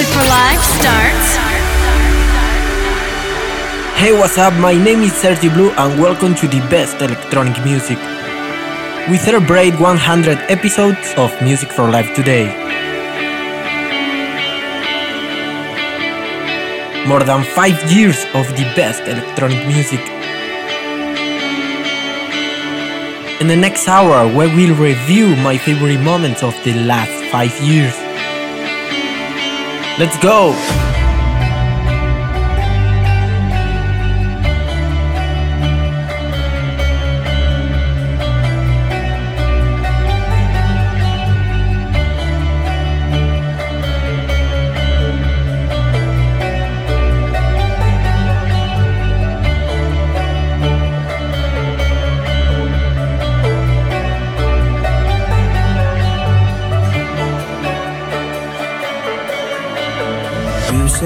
Music for Live starts. Hey, what's up? My name is Sergi Blue, and welcome to the best electronic music. We celebrate 100 episodes of Music for Life today. More than 5 years of the best electronic music. In the next hour, we will review my favorite moments of the last 5 years. Let's go!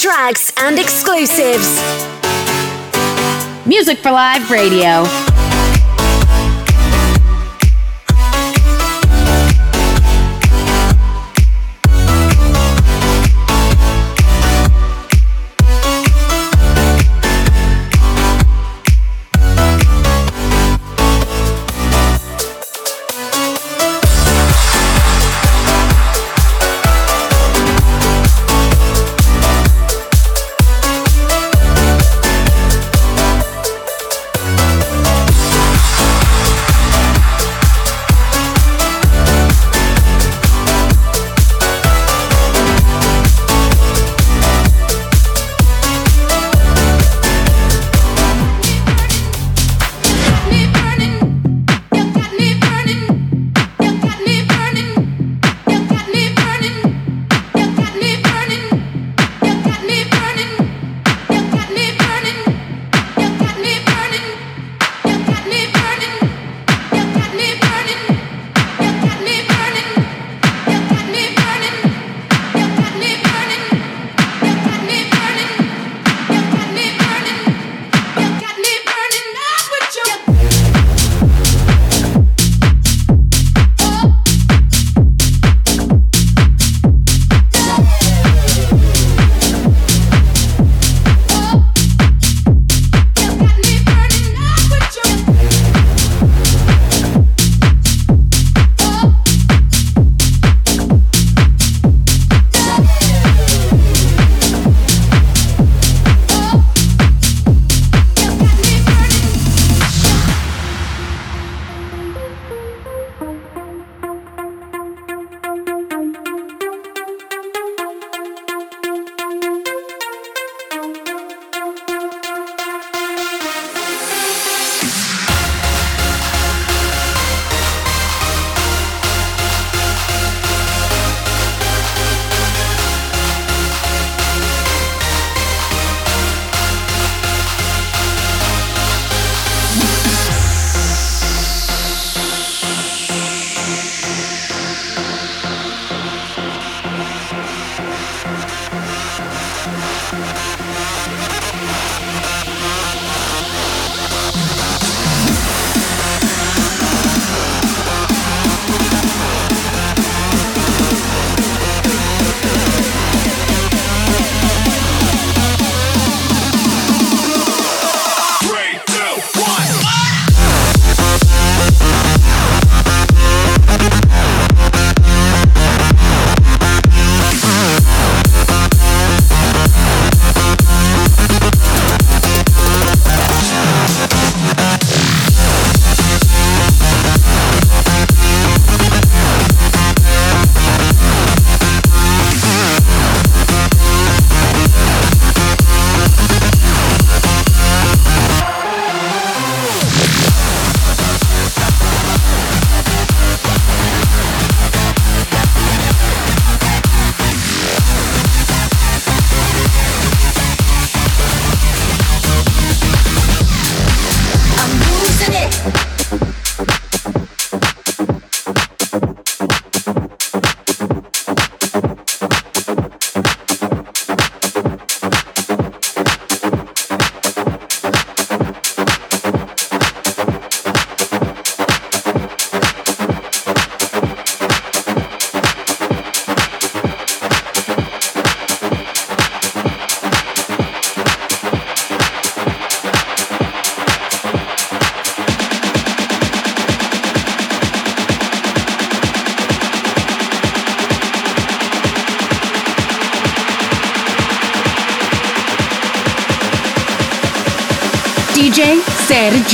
tracks and exclusives. Music for Live Radio.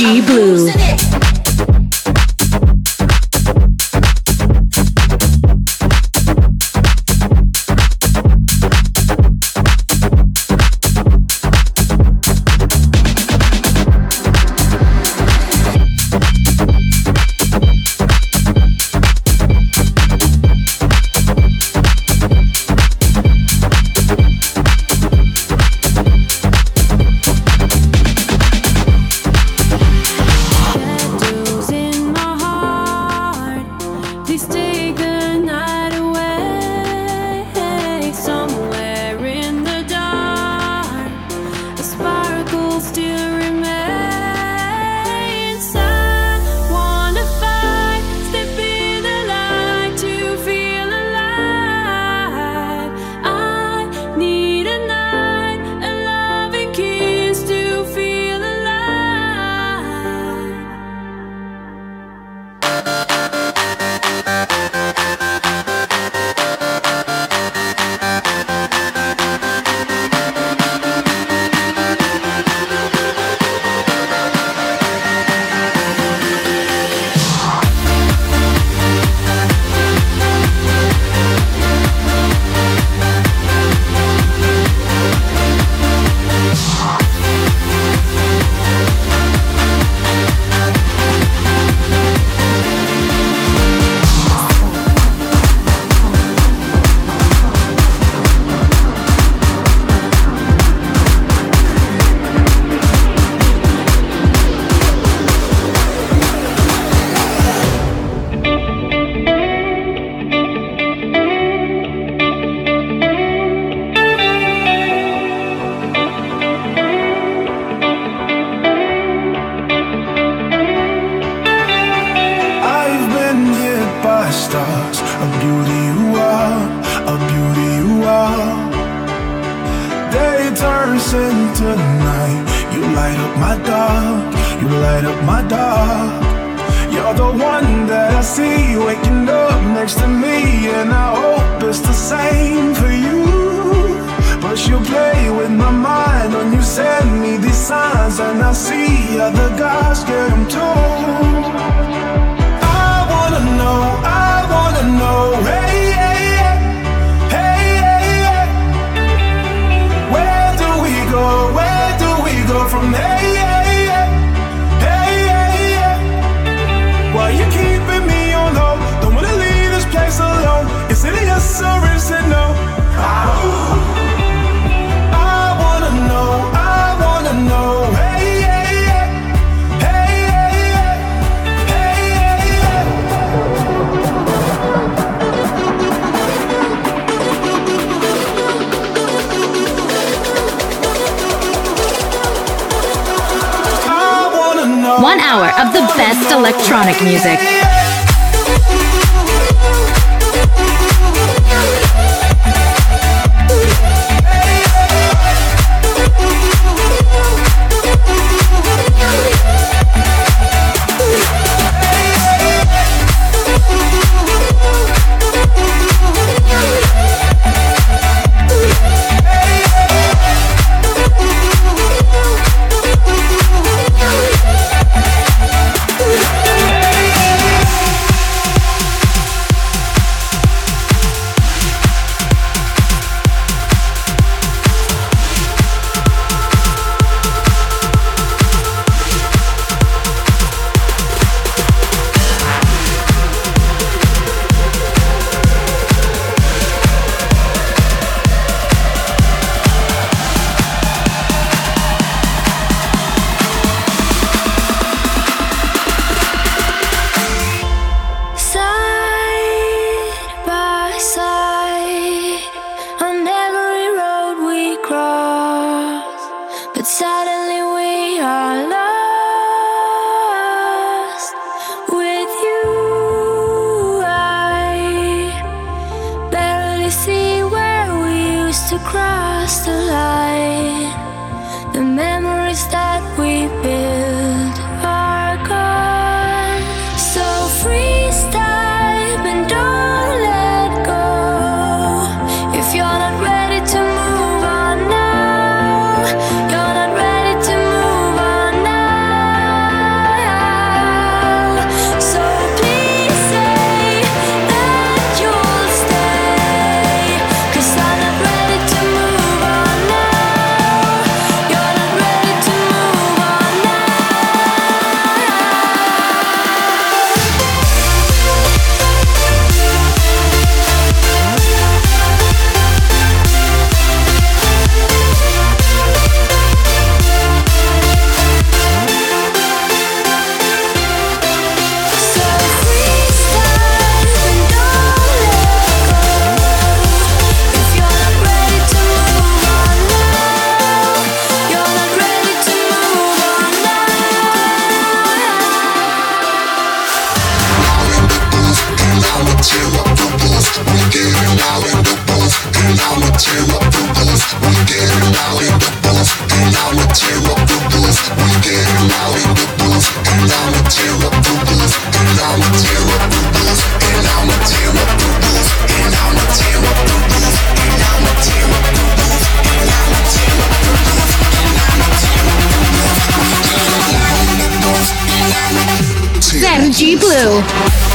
Blue. dark. You're the one that I see waking up next to me, and I hope it's the same for you. But you play with my mind when you send me these signs, and I see other guys get them too. I wanna know, I wanna know, hey, hey, hey, hey, hey. Where do we go? Where do we go from here? One hour of the best electronic music. Blue.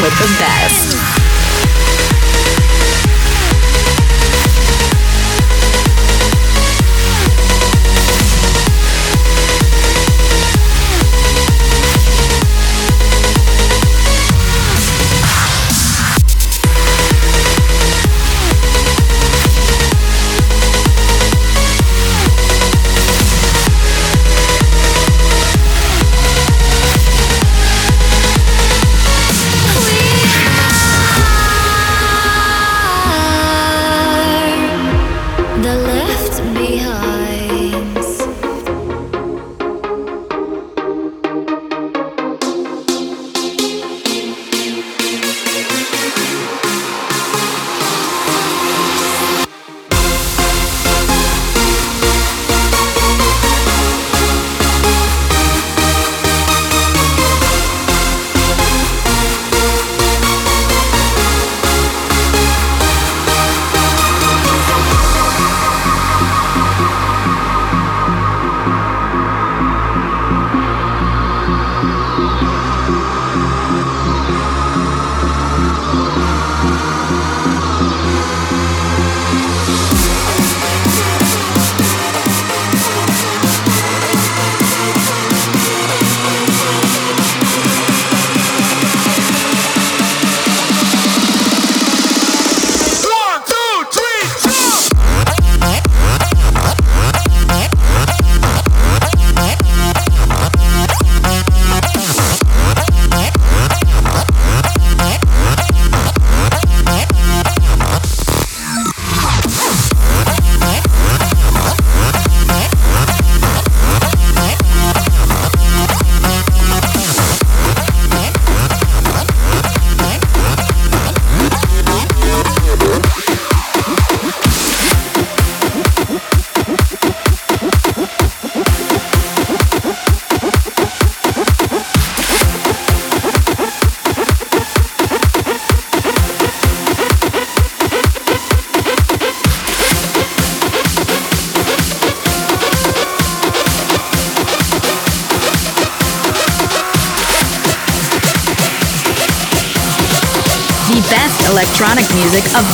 With the best.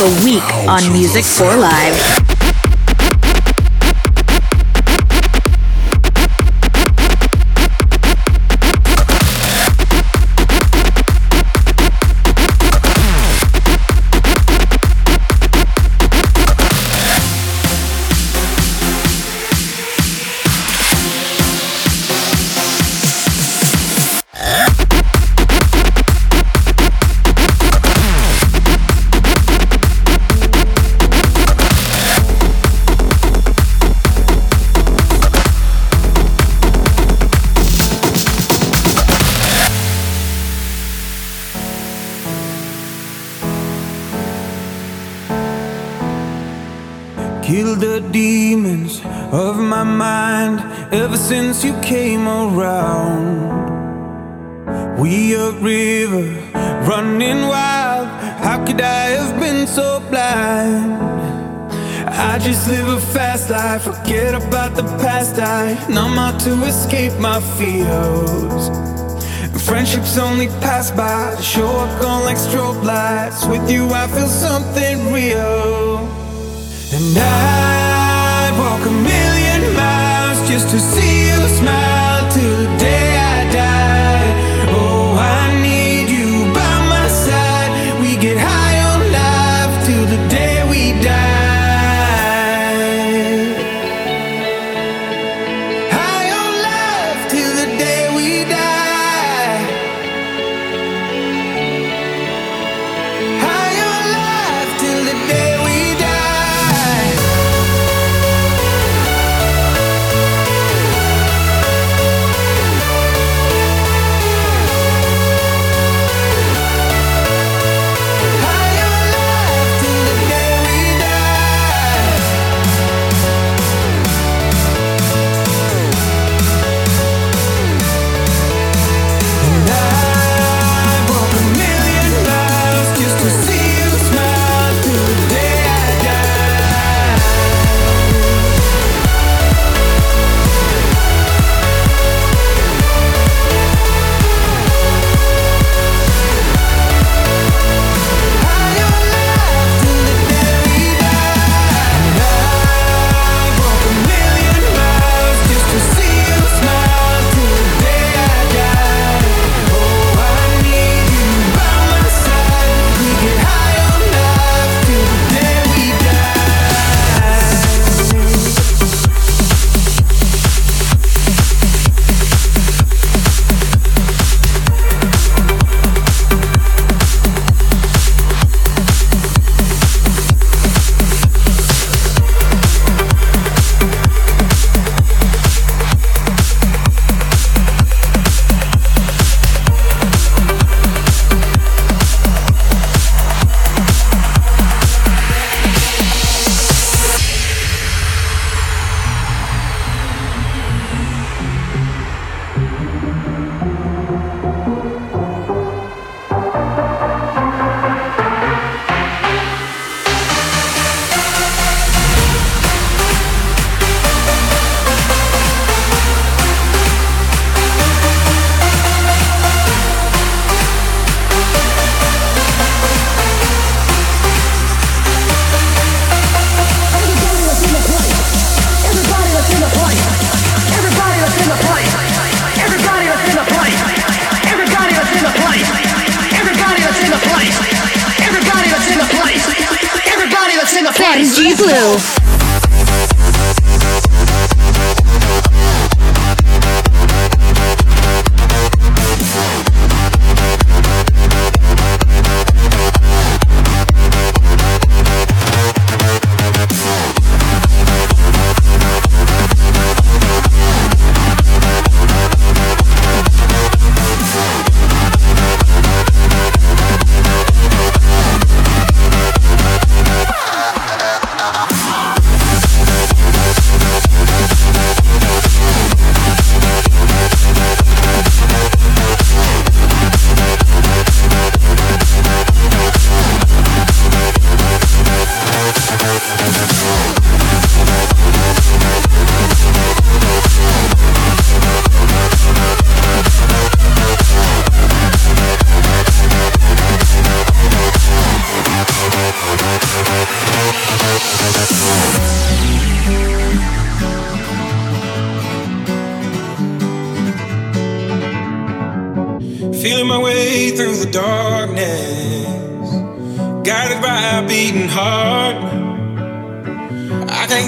The week on Music for Live. you came around. We a river running wild. How could I have been so blind? I just live a fast life, forget about the past. I numb out to escape my fears. Friendships only pass by, they show up gone like strobe lights. With you, I feel something real. And I walk a million miles just to see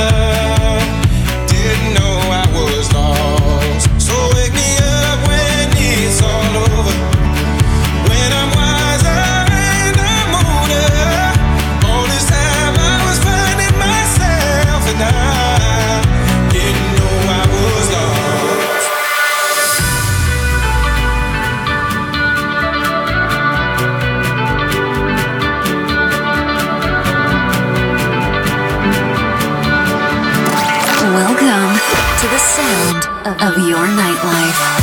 love sound of your nightlife.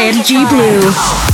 Sergi Blue.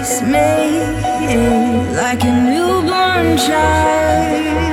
embrace me like a newborn child.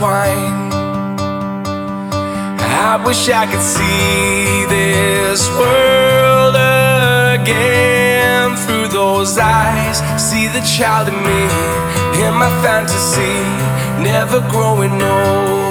wine. I wish I could see this world again through those eyes. See the child in me, in my fantasy, never growing old.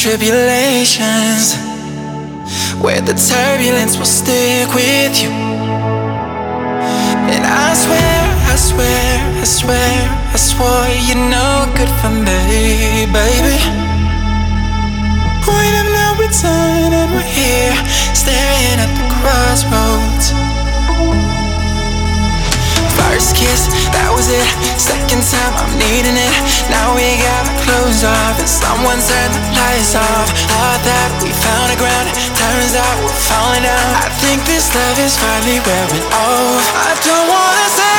Tribulations where the turbulence will stick with you. And I swear, I swear, I swear, I swore you're no good for me, baby. When I'm not returning, and we're here staring at the crossroads. Kiss, that was it. Second time, I'm needing it. Now we got our clothes off, and someone turned the lights off. Thought that we found a ground, turns out we're falling down. I think this love is finally wearing off. I don't wanna say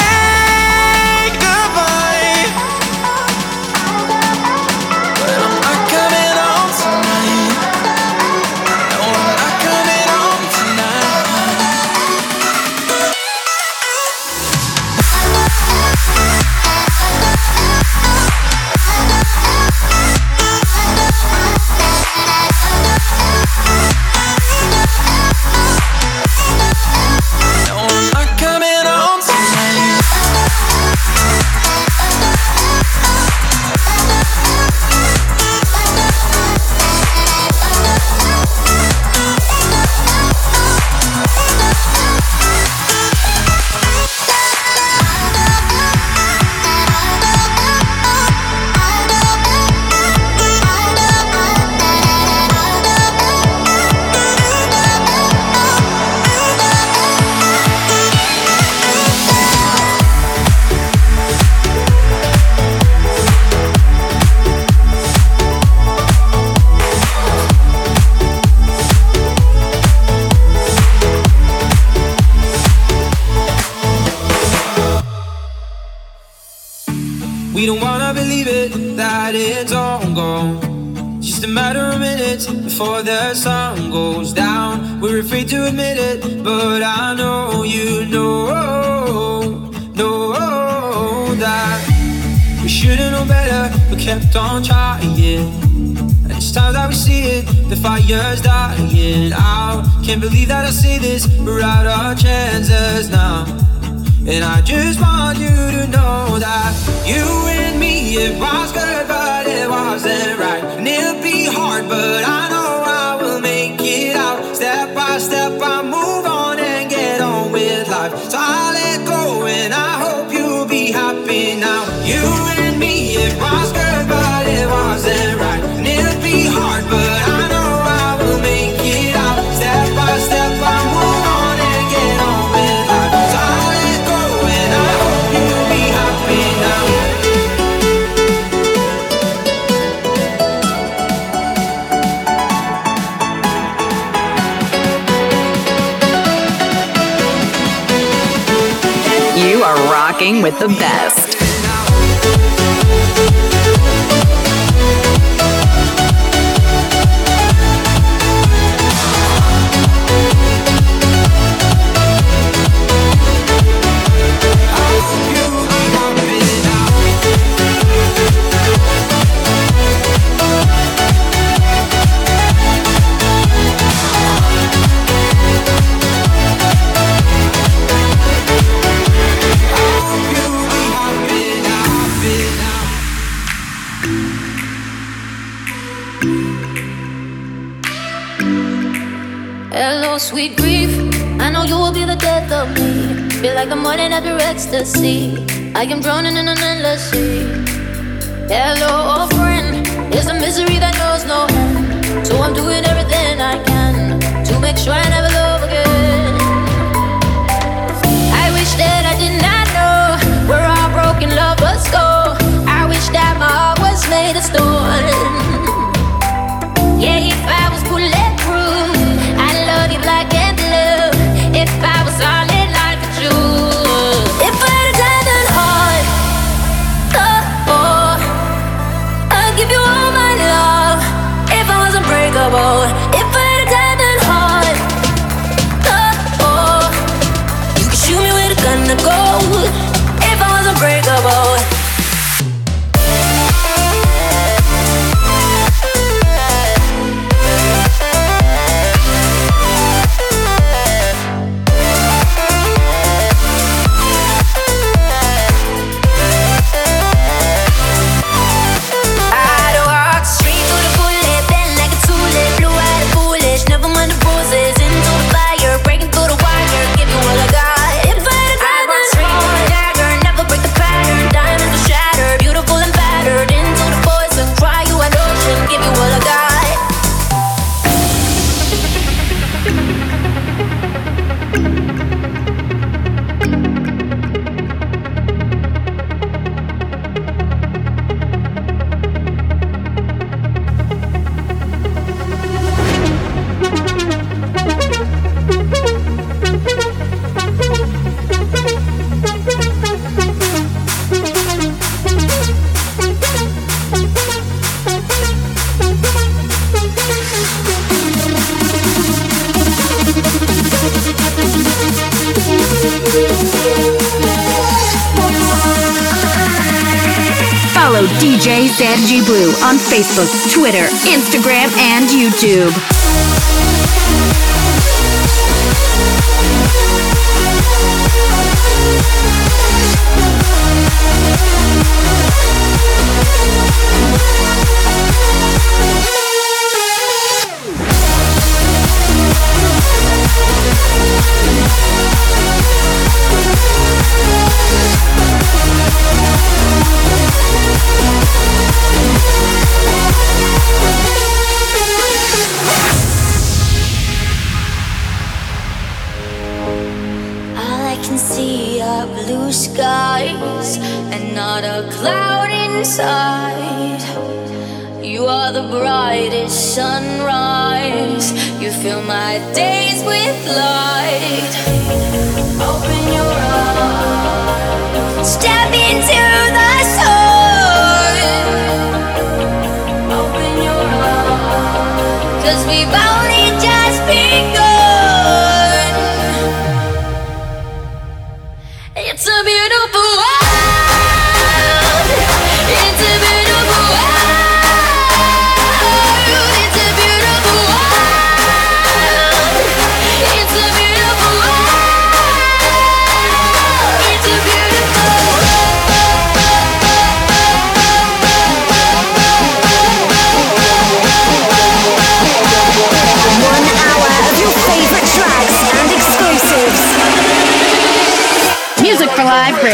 fire's dying out. Can't believe that I see this, we're out of chances now. And I just want you to know that you and me, it was good, but it wasn't right. The best. sea. I am drowning in an endless sea. Hello, old friend. It's a misery that knows no end. So I'm doing everything I can to make sure I never. Facebook, Twitter, Instagram, and YouTube.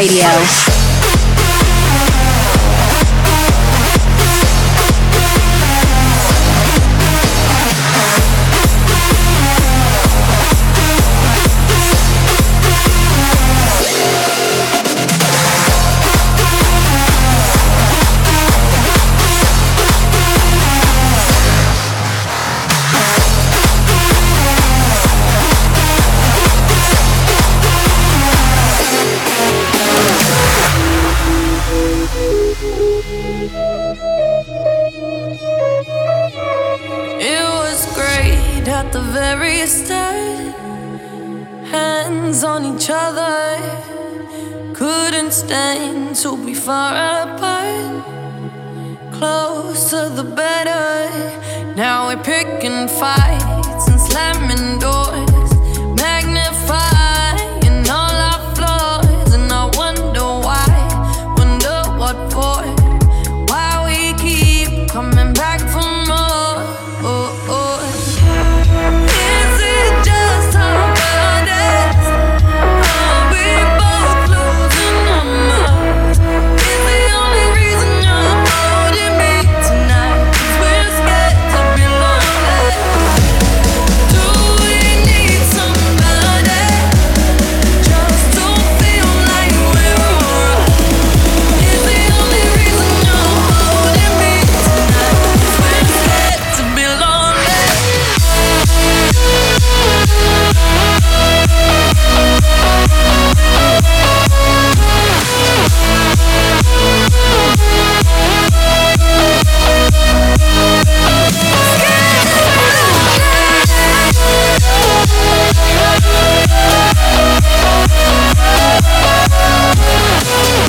Radio. started hands on each other. Couldn't stand to be far apart. Closer the better. Now we're picking fights and slamming doors.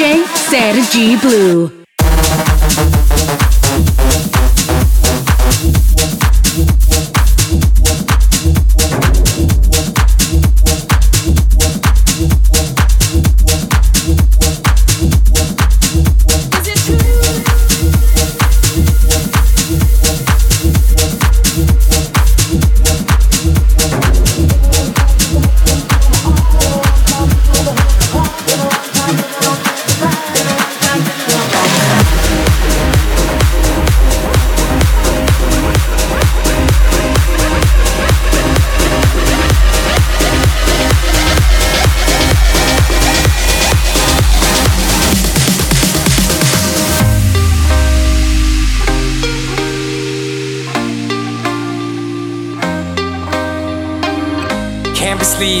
DJ Sergi Blue.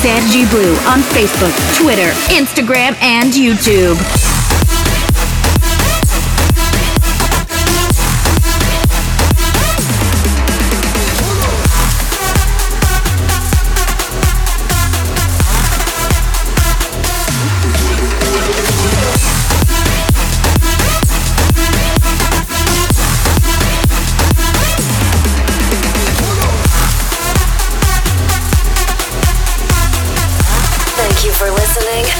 Sergi Blue on Facebook, Twitter, Instagram, and YouTube.